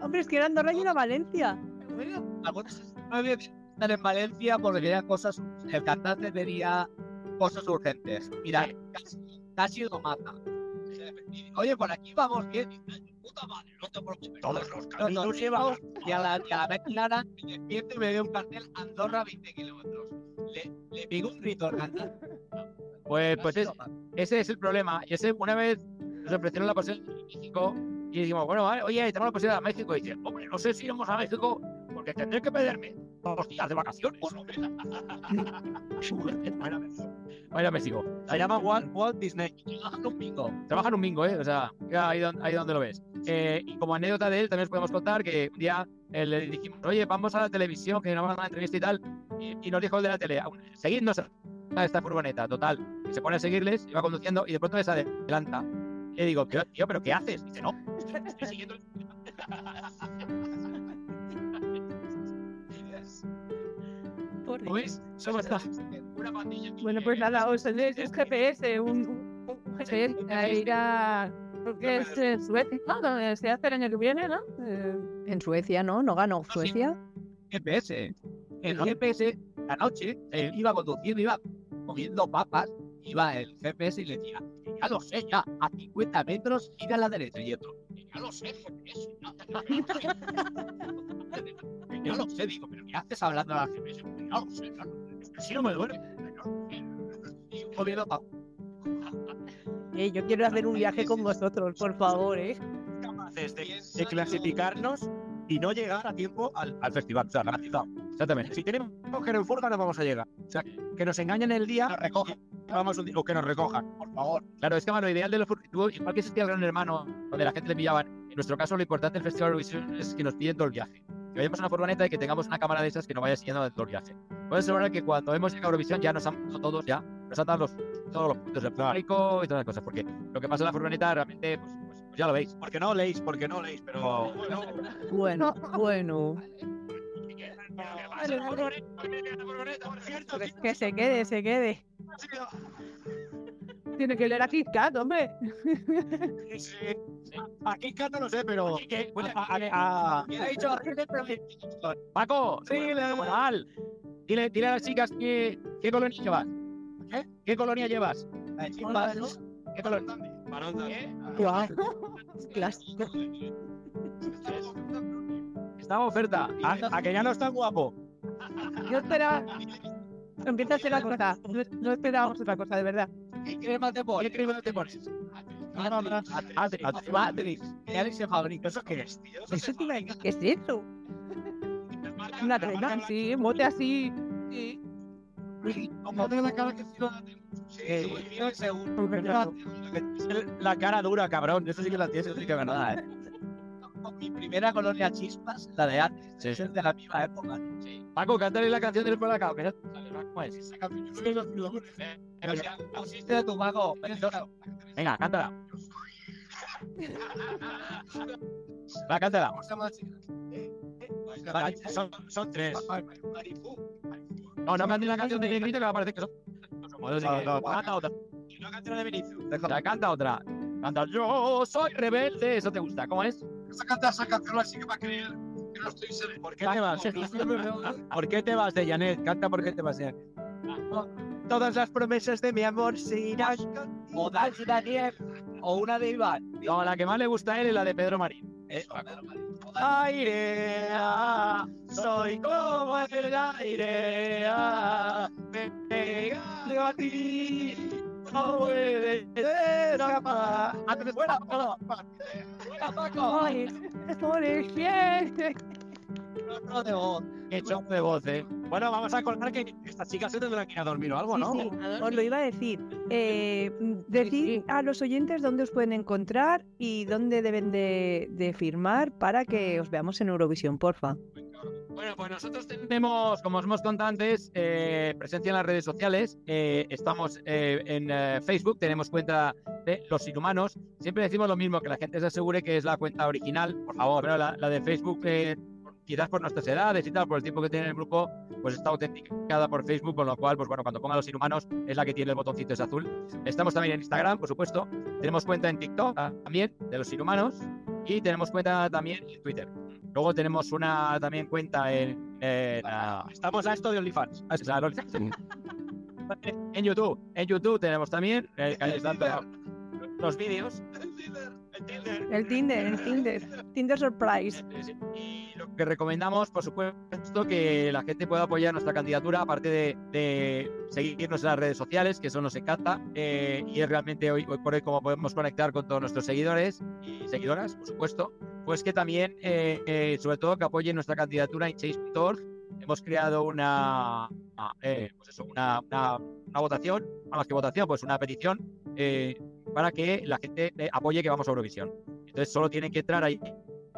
Hombre, es que era Andorra y una Valencia. Algunos están en Valencia porque querían cosas. El cantante tenía cosas urgentes. Mira, casi, casi lo mata. Oye, por aquí vamos bien. Puta madre, no te preocupes. Todos los No, no, caminos llevan. Y a la, y a la vez clara, me despierto y me veo un cartel Andorra 20 kilómetros. Le, le pico un grito al cantante. Pues, pues es, ese es el problema. Y ese, una vez nos ofrecieron la posibilidad de México y dijimos, bueno, vale, oye, tenemos la posibilidad de México. Y dice, hombre, no sé si iremos a México porque tendré que pedirme dos días de vacaciones. Vaya a México. Vaya a México. Se llama Walt, Walt Disney. Trabajan un bingo. Trabaja en un bingo, ¿eh? O sea, ahí, ahí donde lo ves. Eh, y como anécdota de él, también os podemos contar que un día eh, le dijimos, oye, vamos a la televisión, que nos vamos a una entrevista y tal. Y, y nos dijo el de la tele, "Aún- seguidnos a esta furgoneta, total. Y se pone a seguirles, y va conduciendo y de pronto les adelanta. Le digo, tío, ¿pero qué haces? Y dice, no, estoy siguiendo el... ¿Lo ves? Somos una pandilla. Bueno, pues nada, os tenéis un GPS, un, GPS a ir a. Creo que es en Suecia, ¿no? Donde se hace el año que viene, ¿no? Eh, En Suecia, ¿no? ¿No ganó. Suecia? GPS. El GPS, la noche, él iba conduciendo, iba comiendo papas, iba el GPS y le decía, ya lo sé, ya, a 50 metros, gira a la derecha. Y otro, ya lo sé, GPS. ya". yo lo sé, digo, pero ¿qué haces hablando a la gente? No no me Eh, yo quiero hacer un viaje con vosotros, por favor, ¿eh? capaces de, de clasificarnos y no llegar a tiempo al, al festival. O sea, garantizado. Exactamente. Si tenemos que ir en furga, no vamos a llegar. O sea, que nos engañen el día Nos recojan. y vamos un día- o que nos recojan. Por favor. Claro, es que bueno, lo ideal de los igual que existía el Gran Hermano, donde la gente le pillaban, en nuestro caso lo importante del Festival Eurovisión es que nos pillen todo el viaje. Que vayamos a una furgoneta y que tengamos una cámara de esas que nos vaya siguiendo todo el viaje. Puede asegurar que cuando hemos llegado a Eurovisión ya nos han dado todos, ya, nos han dado los, todos los puntos del público y todas las cosas, porque lo que pasa en la furgoneta realmente, pues, pues- pues ya lo veis. Porque no leéis, porque no leéis, pero bueno, Bueno, bueno. Que se quede, se quede. Tiene que leer a Kit Kat, hombre. Sí, Aquí Kat no lo sé, pero a- a- a- ¿Quién ha dicho Paco, sí, mal. Dile, dile a las chicas que, qué colonia llevas. ¿Qué? ¿Qué colonia llevas? ¿Qué colonia? Clásico. Está oferta. a- a que ya no es tan guapo. Yo esperaba. Empieza a ser la cosa. No, no esperábamos otra cosa, de verdad. ¿Qué crema te pones? ¿Qué crema te pones? No, no, no. Matrix. Matrix. ¿Qué Alex se fabrica? ¿Eso qué es, tío? Eso ¿Qué es eso? Una crema, sí, mote así. Sí. Como la cara que seguro. La cara dura, cabrón. Eso sí que la tienes, eso sí que es verdad, ¿eh? Mi primera colonia chispas, la de antes, Sí. es de la misma época. Paco, cántale la canción del Colacao. que no- ¿Cómo es? Esa canción, yo soy los pilotos. Pero si pusiste de tu mago, perdona. Venga, cántala. Va, cántala. ¿Cómo se llama la chica? Son, son, tres. No, no cantes la canción de Negrito que va a parecer que son. No, no, Canta otra. No canción de. Ya, canta otra. Canta Yo soy rebelde. Eso te gusta. ¿Cómo es? Esa cantar esa canción así que va a creer que no estoy sereno. ¿Por qué te vas? ¿Por qué te vas de Janet? Canta por qué te vas de Janet. Todas las promesas de mi amor se irán O Dani Daniel, o una de Iván. No, la que más le gusta a él es la de Pedro Marín. Pedro Dani. Aire, ah, soy como el aire, ah, me pego a ti, no. Antes fuera, Fuera, Paco. No de voz. Qué de voz, eh. Bueno, vamos a acordar que estas chicas se tendrán que ir a dormir o algo, Sí, ¿no? sí, os lo iba a decir. Eh, decid a los oyentes dónde os pueden encontrar y dónde deben de, de firmar para que os veamos en Eurovisión, porfa. Bueno, pues nosotros tenemos, como os hemos contado antes, eh, presencia en las redes sociales. Eh, estamos eh, en eh, Facebook, tenemos cuenta de Los Inhumanos. Siempre decimos lo mismo, que la gente se asegure que es la cuenta original, por favor. Pero la, de Facebook, quizás por nuestras edades y tal, por el tiempo que tiene el grupo, pues está autenticada por Facebook, con lo cual, pues bueno, cuando ponga Los Inhumanos es la que tiene el botoncito ese azul. Estamos también en Instagram, por supuesto. Tenemos cuenta en TikTok ah, también, de Los Inhumanos. Y tenemos cuenta también en Twitter. Luego tenemos una también cuenta en, en, ah, Estamos a esto de OnlyFans. Claro. en YouTube. En YouTube tenemos también eh, los vídeos. El Tinder, el Tinder. Tinder Surprise. Y lo que recomendamos, por supuesto, que la gente pueda apoyar nuestra candidatura, aparte de, de seguirnos en las redes sociales, que eso nos encanta. eh, y es realmente hoy, hoy por hoy como podemos conectar con todos nuestros seguidores y seguidoras, por supuesto. Pues que también, eh, eh, sobre todo, que apoyen nuestra candidatura en chase.org. Hemos creado una, ah, pues eso, una, una, una votación, a más que votación, pues una petición eh, para que la gente eh, apoye que vamos a Eurovisión. Entonces solo tienen que entrar ahí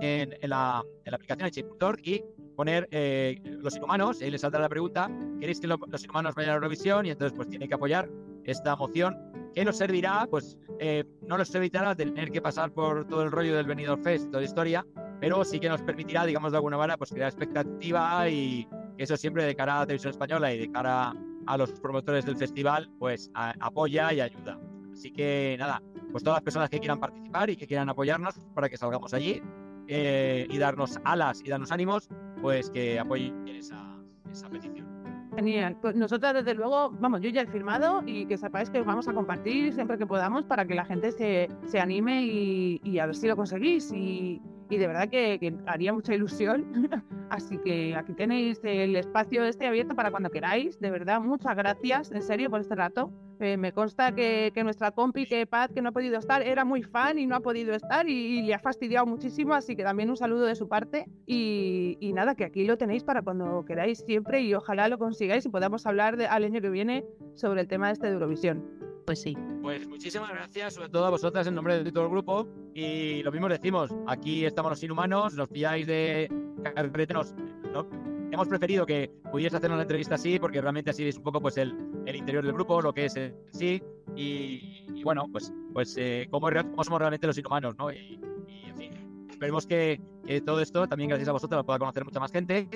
en, la, en la aplicación de y poner eh, los inhumanos, y ahí les saldrá la pregunta, ¿queréis que lo- los inhumanos vayan a Eurovisión? Y entonces pues tienen que apoyar esta moción que nos servirá, pues eh, no nos evitará tener que pasar por todo el rollo del Benidorm Fest, toda la historia, pero sí que nos permitirá, digamos de alguna manera, pues crear expectativa y eso siempre de cara a la televisión española y de cara a los promotores del festival, pues apoya y ayuda. Así que nada, pues todas las personas que quieran participar y que quieran apoyarnos para que salgamos allí eh, y darnos alas y darnos ánimos, pues que apoyen esa, esa petición. Genial. Pues nosotras, desde luego, vamos, yo ya he firmado y que sepáis que os vamos a compartir siempre que podamos para que la gente se, se anime y, y a ver si lo conseguís. Y, y de verdad que, que haría mucha ilusión. Así que aquí tenéis el espacio este abierto para cuando queráis. De verdad, muchas gracias, en serio, por este rato. Eh, me consta que, que nuestra compi, que Pat, que no ha podido estar, era muy fan y no ha podido estar y, y le ha fastidiado muchísimo, así que también un saludo de su parte. Y, y nada, que aquí lo tenéis para cuando queráis siempre y ojalá lo consigáis y podamos hablar de, al año que viene sobre el tema este de Eurovisión. Pues sí. Pues muchísimas gracias, sobre todo a vosotras en nombre de todo el grupo. Y lo mismo decimos, aquí estamos los inhumanos, nos pilláis de carrete, nos- ¿no? Hemos preferido que pudiese hacer una entrevista así, porque realmente así es un poco pues el, interior del grupo, lo que es en sí. Y, bueno, pues, pues eh, cómo, somos realmente los inhumanos, ¿no? Y, en fin, esperemos que, todo esto, también gracias a vosotros, lo pueda conocer mucha más gente.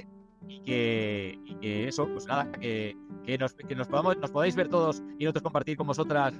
Y que, y que eso, pues nada, que, que nos, que nos, podamos, nos podáis ver todos y nosotros compartir con vosotras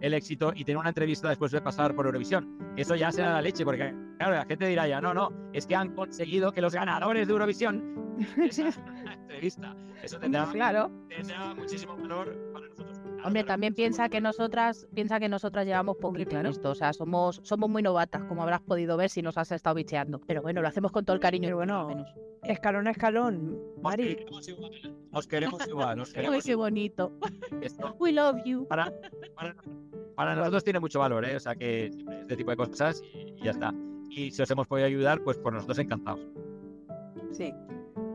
el éxito y tener una entrevista después de pasar por Eurovisión. Eso ya será la leche, porque claro, la gente dirá ya, no, no, es que han conseguido que los ganadores de Eurovisión entrevista. Eso tendrá, Claro. tendrá muchísimo valor para nosotros. Hombre, también piensa que nosotras, piensa que nosotras llevamos poquito en esto, o sea, somos, somos muy novatas, como habrás podido ver si nos has estado bicheando. Pero bueno, lo hacemos con todo el cariño. Pero bueno, menos. Escalón a escalón. Os Mari, queremos igual, os queremos igual, os Ay, queremos qué bonito. Esto We love you. para, para, para nosotros tiene mucho valor, ¿eh? O sea que este tipo de cosas y, y ya está. Y si os hemos podido ayudar, pues por nosotros encantados. Sí.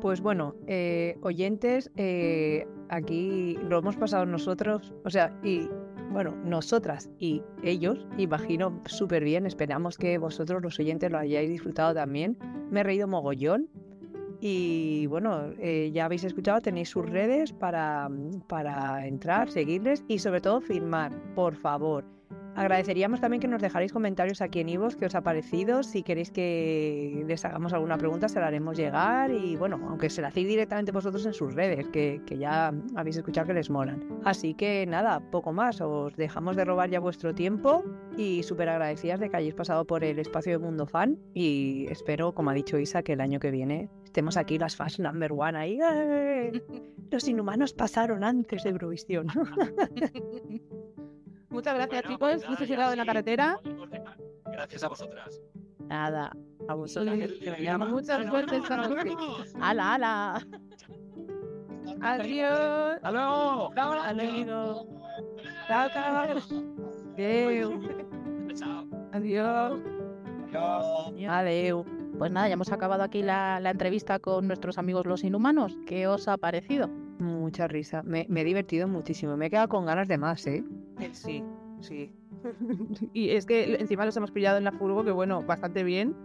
Pues bueno, eh, oyentes, eh, aquí lo hemos pasado nosotros, o sea, y bueno, nosotras y ellos, imagino súper bien. Esperamos que vosotros, los oyentes, lo hayáis disfrutado también. Me he reído mogollón. Y bueno, eh, ya habéis escuchado, tenéis sus redes para, para entrar, seguirles y sobre todo firmar, por favor. Agradeceríamos también que nos dejarais comentarios aquí en Ivos, qué os ha parecido. Si queréis que les hagamos alguna pregunta, se la haremos llegar. Y bueno, aunque se la hacéis directamente vosotros en sus redes, que, que ya habéis escuchado que les molan. Así que nada, poco más. Os dejamos de robar ya vuestro tiempo y súper agradecidas de que hayáis pasado por el espacio de Mundo Fan. Y espero, como ha dicho Isa, que el año que viene estemos aquí las fans number one ahí. ¡eh! Los inhumanos pasaron antes de Eurovisión. Muchas gracias, Bueno, chicos. pues Mucho cuidado en la carretera. Gracias a vosotras. Nada, a vosotros. Que me llama. Mucha suerte esta noche. ¡Hala, hala! Adiós. ¡Hasta luego! Adiós. Chao, chao. Adeu. Chao. Adiós. Adiós. Pues nada, ya hemos acabado aquí la, la entrevista con nuestros amigos los inhumanos. ¿Qué os ha parecido? Mucha risa. Me, me he divertido muchísimo. Me he quedado con ganas de más, ¿eh? Sí, sí. y es que encima los hemos pillado en la furgo, que bueno, bastante bien.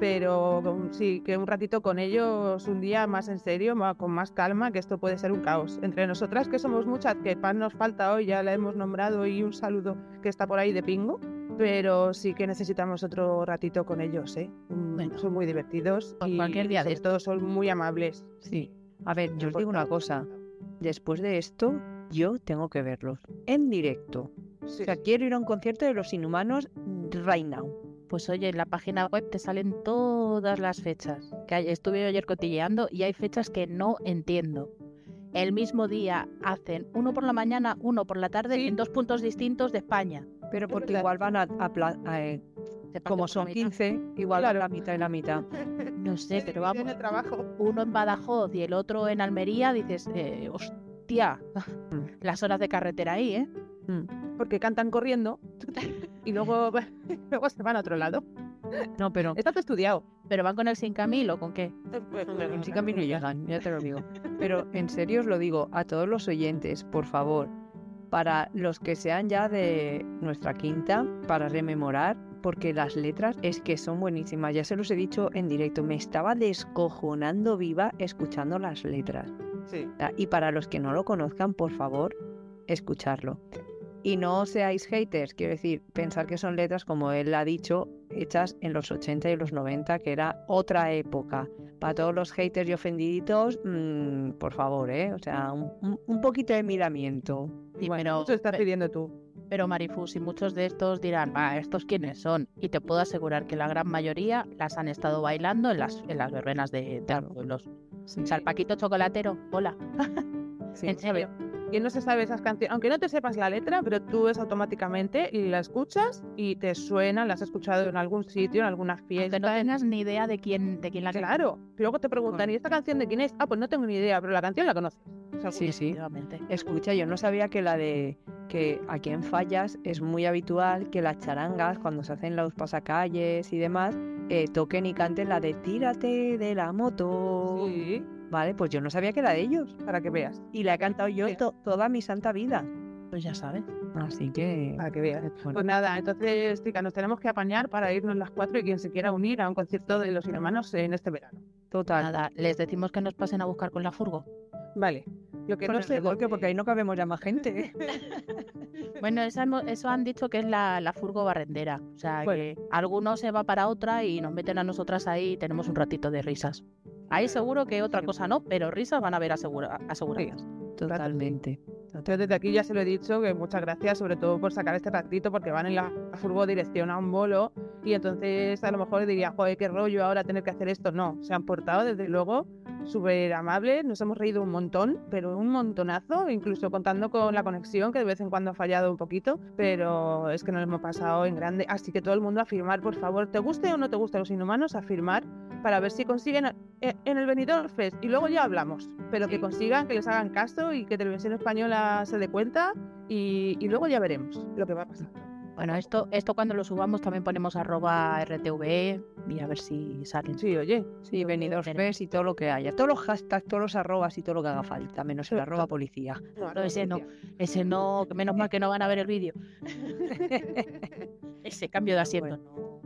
Pero sí, que un ratito con ellos, un día más en serio, con más calma, que esto puede ser un caos. Entre nosotras, que somos muchas, que pan nos falta hoy, ya la hemos nombrado, y un saludo que está por ahí de pingo. Pero sí que necesitamos otro ratito con ellos, ¿eh? Mm, Bueno. son muy divertidos. Pues y cualquier día de estos. son muy amables. Sí. A ver, yo os digo una cosa. Después de esto, yo tengo que verlos en directo. O sea, quiero ir a un concierto de los inhumanos right now. Pues oye, en la página web te salen todas las fechas. Que estuve ayer cotilleando y hay fechas que no entiendo. El mismo día hacen uno por la mañana, uno por la tarde Sí. en dos puntos distintos de España. Pero porque igual van a, a a, eh, como son mitad. 15, igual Claro. la mitad y la mitad. No sé, pero vamos. Uno en Badajoz y el otro en Almería, dices, eh, hostia, las horas de carretera ahí, ¿eh? Mm. porque cantan corriendo y luego, luego se van a otro lado. No, pero Está todo estudiado. ¿Pero van con el sin Camilo o con qué? en sí camino llegan, ya te lo digo. Pero en serio os lo digo a todos los oyentes, por favor, para los que sean ya de nuestra quinta, para rememorar, porque las letras es que son buenísimas. Ya se los he dicho en directo, me estaba descojonando viva escuchando las letras. Sí. Ah, Y para los que no lo conozcan, por favor, escucharlo. Y no seáis haters, quiero decir, pensar que son letras, como él ha dicho, hechas en los 80 y los 90, que era otra época. Para todos los haters y ofendiditos, mm, por favor, ¿eh? O sea, un, un- poquito de miramiento. Sí, Bueno, pero, eso estás pidiendo tú. pero Marifus, y muchos de estos dirán, va, ¿estos quiénes son? Y te puedo asegurar que la gran mayoría las han estado bailando en las, en las verbenas de, de pueblos. Sí, O sea, el Paquito Chocolatero, hola. sí. en serio. ¿Quién no se sabe esas canciones? Aunque no te sepas la letra, pero tú es automáticamente y la escuchas y te suena, la has escuchado en algún sitio, en alguna fiesta. Que no tengas ni idea de quién, de quién la canta. Claro. Luego te preguntan, ¿y esta canción de quién es? Ah, pues no tengo ni idea, pero la canción la conoces. Sí, sí. Escucha, yo no sabía que la de que aquí en Fallas es muy habitual que las charangas, cuando se hacen los pasacalles y demás, eh, toquen y canten la de Tírate de la moto. Sí, Vale, pues yo no sabía que era de ellos. para que veas. Y la he cantado yo to- toda mi santa vida. Pues ya sabes. Así que. Para que veas. bueno, Pues nada, entonces, chicas, nos tenemos que apañar para irnos las cuatro y quien se quiera unir a un concierto de los hermanos en este verano. total. Nada, les decimos que nos pasen a buscar con la furgo. Vale. Lo que no sé dónde- porque ahí no cabemos ya más gente. Bueno, esa hemo- eso han dicho que es la, la furgo barrendera. O sea, Bueno. que alguno se va para otra y nos meten a nosotras ahí y tenemos un ratito de risas. Ahí seguro que otra cosa no, pero risas van a haber asegura- aseguradas. Totalmente. Yo desde aquí ya se lo he dicho que muchas gracias sobre todo por sacar este ratito porque van en la furgo dirección a un bolo y entonces a lo mejor diría, joder, qué rollo ahora tener que hacer esto. No, se han portado desde luego súper amables, nos hemos reído un montón, pero un montonazo, incluso contando con la conexión que de vez en cuando ha fallado un poquito, pero es que nos lo hemos pasado en grande. Así que todo el mundo a firmar, por favor, te guste o no te guste los inhumanos, a firmar para ver si consiguen eh, en el Benidorm Fest y luego ya hablamos, pero que consigan, que les hagan caso y que Televisión Española se dé cuenta y, y luego ya veremos lo que va a pasar. Bueno, esto, esto cuando lo subamos también ponemos arroba RTVE y a ver si salen. Sí, oye, Sí, venidos ves y todo lo que haya. Todos los hashtags, todos los arrobas y todo lo que haga falta, menos el arroba policía. no, ese no. Ese no, menos mal que no van a ver el vídeo. Ese cambio de asiento. Bueno,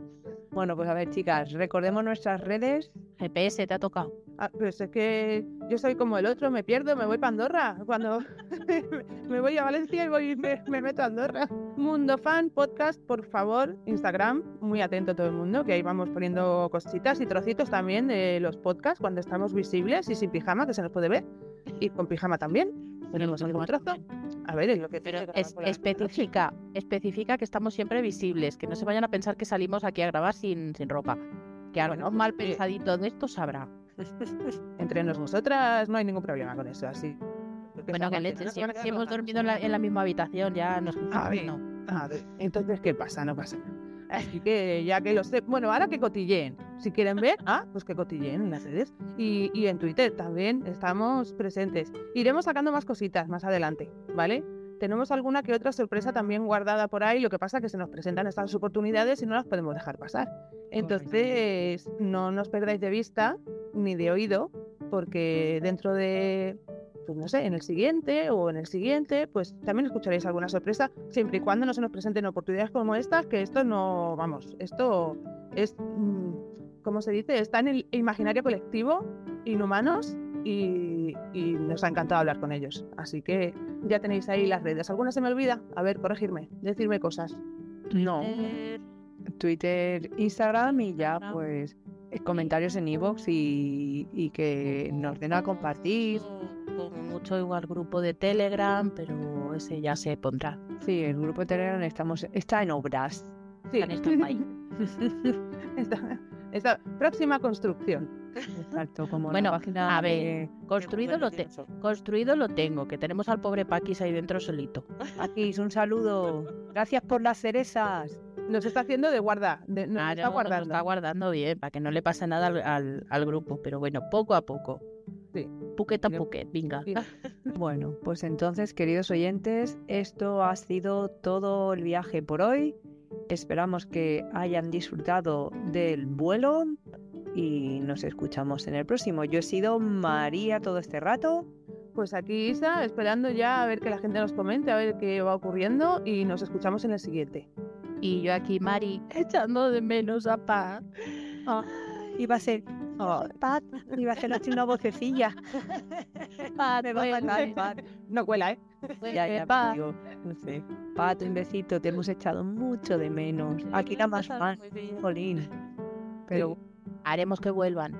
pues a ver, chicas, recordemos nuestras redes. GPS te ha tocado. Ah, pero es que yo soy como el otro, me pierdo, me voy para Andorra. Cuando me voy a Valencia y voy, me, me meto a Andorra. Mundo Fan Podcast, por favor, Instagram, muy atento todo el mundo, que ahí vamos poniendo cositas y trocitos también de los podcasts cuando estamos visibles y sin pijama, que se nos puede ver. Y con pijama también. Tenemos algún trozo. A ver, es lo que Pero es, especifica, especifica que estamos siempre visibles, que no se vayan a pensar que salimos aquí a grabar sin, sin ropa. Que algo Bueno, mal eh, pensadito de esto sabrá. Entre nosotras no hay ningún problema con eso, así. Bueno, que leche, si, si hemos dormido en la, en la misma habitación, ya nos A ver. no. Ah, de- entonces, ¿qué pasa? No pasa nada. Así que ya que lo sé, bueno, ahora que cotilleen. Si quieren ver, ah, pues que cotilleen en las redes. Y, y en Twitter también estamos presentes. Iremos sacando más cositas más adelante, ¿vale? Tenemos alguna que otra sorpresa también guardada por ahí. Lo que pasa es que se nos presentan estas oportunidades y no las podemos dejar pasar. Entonces, no nos perdáis de vista ni de oído, porque dentro de pues no sé, en el siguiente o en el siguiente, pues también escucharéis alguna sorpresa, siempre y cuando no se nos presenten oportunidades como estas, que esto no, vamos, esto es, mm, ¿cómo se dice? Está en el imaginario colectivo, inhumanos, y, y nos ha encantado hablar con ellos. Así que ya tenéis ahí las redes. ¿Alguna se me olvida? A ver, corregirme, decirme cosas. No. Eh, Twitter, Instagram y ya pues eh, comentarios en iVoox y, y que nos den a compartir. Con mucho igual grupo de Telegram, pero ese ya se pondrá. Sí, el grupo de Telegram estamos, está en obras. Sí, Está en próxima construcción. Exacto, como Bueno, la página a ver, de- Construido lo, te- construido lo tengo, que tenemos al pobre Paquis ahí dentro solito. Paquis, un saludo. Gracias por las cerezas. Nos está haciendo de guarda, de, nos Claro, está guardando. está guardando bien, para que no le pase nada al, al- al grupo. Pero bueno, poco a poco. Sí. Puquet a Mira. puquet, venga. Sí. Bueno, pues entonces, queridos oyentes, esto ha sido todo el viaje por hoy. Esperamos que hayan disfrutado del vuelo y nos escuchamos en el próximo. Yo he sido María todo este rato. Pues aquí Isa, esperando ya a ver que la gente nos comente, a ver qué va ocurriendo y nos escuchamos en el siguiente. Y yo aquí, Mari, echando de menos a Paz. Iba a ser. Oh, Pat, iba a ser así una vocecilla. Paz, Me va a matar, Pat. No cuela, ¿eh? Ya, ya, Paz. digo, no sé. Pat, un besito, te hemos echado mucho de menos. Aquí nada más fan, Jolín. Pero Haremos que vuelvan.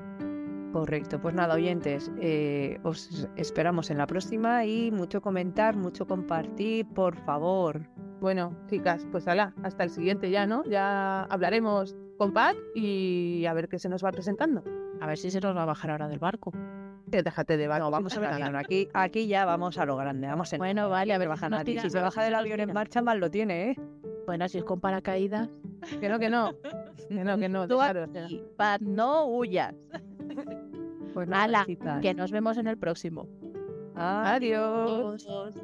Correcto, pues nada, oyentes, eh, os esperamos en la próxima y mucho comentar, mucho compartir, por favor. Bueno, chicas, pues ala, hasta el siguiente ya, ¿no? Ya hablaremos con Pat y a ver qué se nos va presentando. A ver si se nos va a bajar ahora del barco. Déjate de No, vamos a ver Aquí, aquí ya vamos a lo grande. Vamos en Bueno, vale, a ver. baja tiran- Si se baja del avión en marcha, mal lo tiene, ¿eh? Bueno, si es con paracaídas. Que no, que no. Que no, que no. Tú aquí, no huyas. Pues Ala, chicas. Que nos vemos en el próximo. Adiós. Adiós.